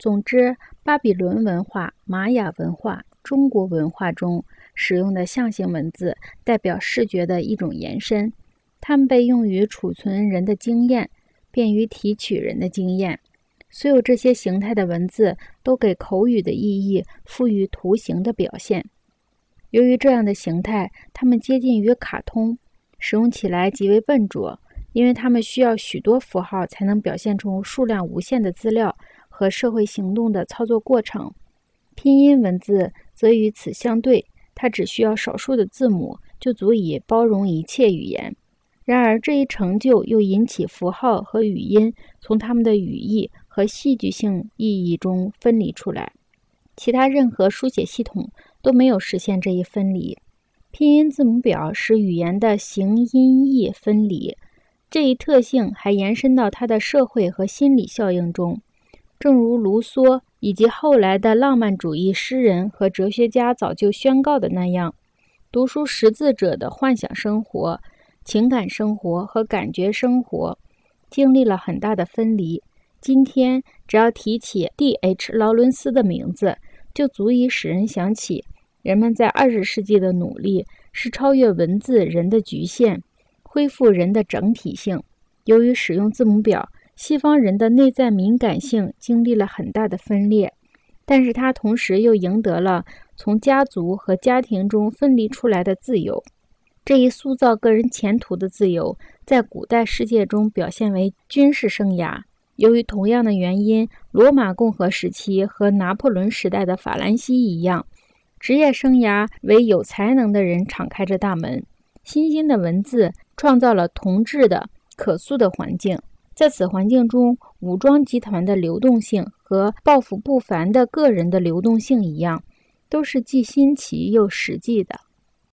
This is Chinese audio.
总之，巴比伦文化、玛雅文化、中国文化中使用的象形文字，代表视觉的一种延伸。它们被用于储存人的经验，便于提取人的经验。所有这些形态的文字都给口语的意义赋予图形的表现。由于这样的形态，它们接近于卡通，使用起来极为笨拙，因为它们需要许多符号才能表现出数量无限的资料。和社会行动的操作过程，拼音文字则与此相对，它只需要少数的字母就足以包容一切语言。然而，这一成就又引起符号和语音从它们的语义和戏剧性意义中分离出来。其他任何书写系统都没有实现这一分离。拼音字母表使语言的形音义分离，这一特性还延伸到它的社会和心理效应中。正如卢梭以及后来的浪漫主义诗人和哲学家早就宣告的那样，读书识字者的幻想生活、情感生活和感觉生活经历了很大的分离。今天，只要提起 D.H. 劳伦斯的名字，就足以使人想起人们在二十世纪的努力是超越文字人的局限，恢复人的整体性。由于使用字母表。西方人的内在敏感性经历了很大的分裂，但是他同时又赢得了从家族和家庭中分离出来的自由。这一塑造个人前途的自由，在古代世界中表现为军事生涯。由于同样的原因，罗马共和时期和拿破仑时代的法兰西一样，职业生涯为有才能的人敞开着大门。新兴的文字创造了同质的可塑的环境。在此环境中，武装集团的流动性和抱负不凡的个人的流动性一样，都是既新奇又实际的。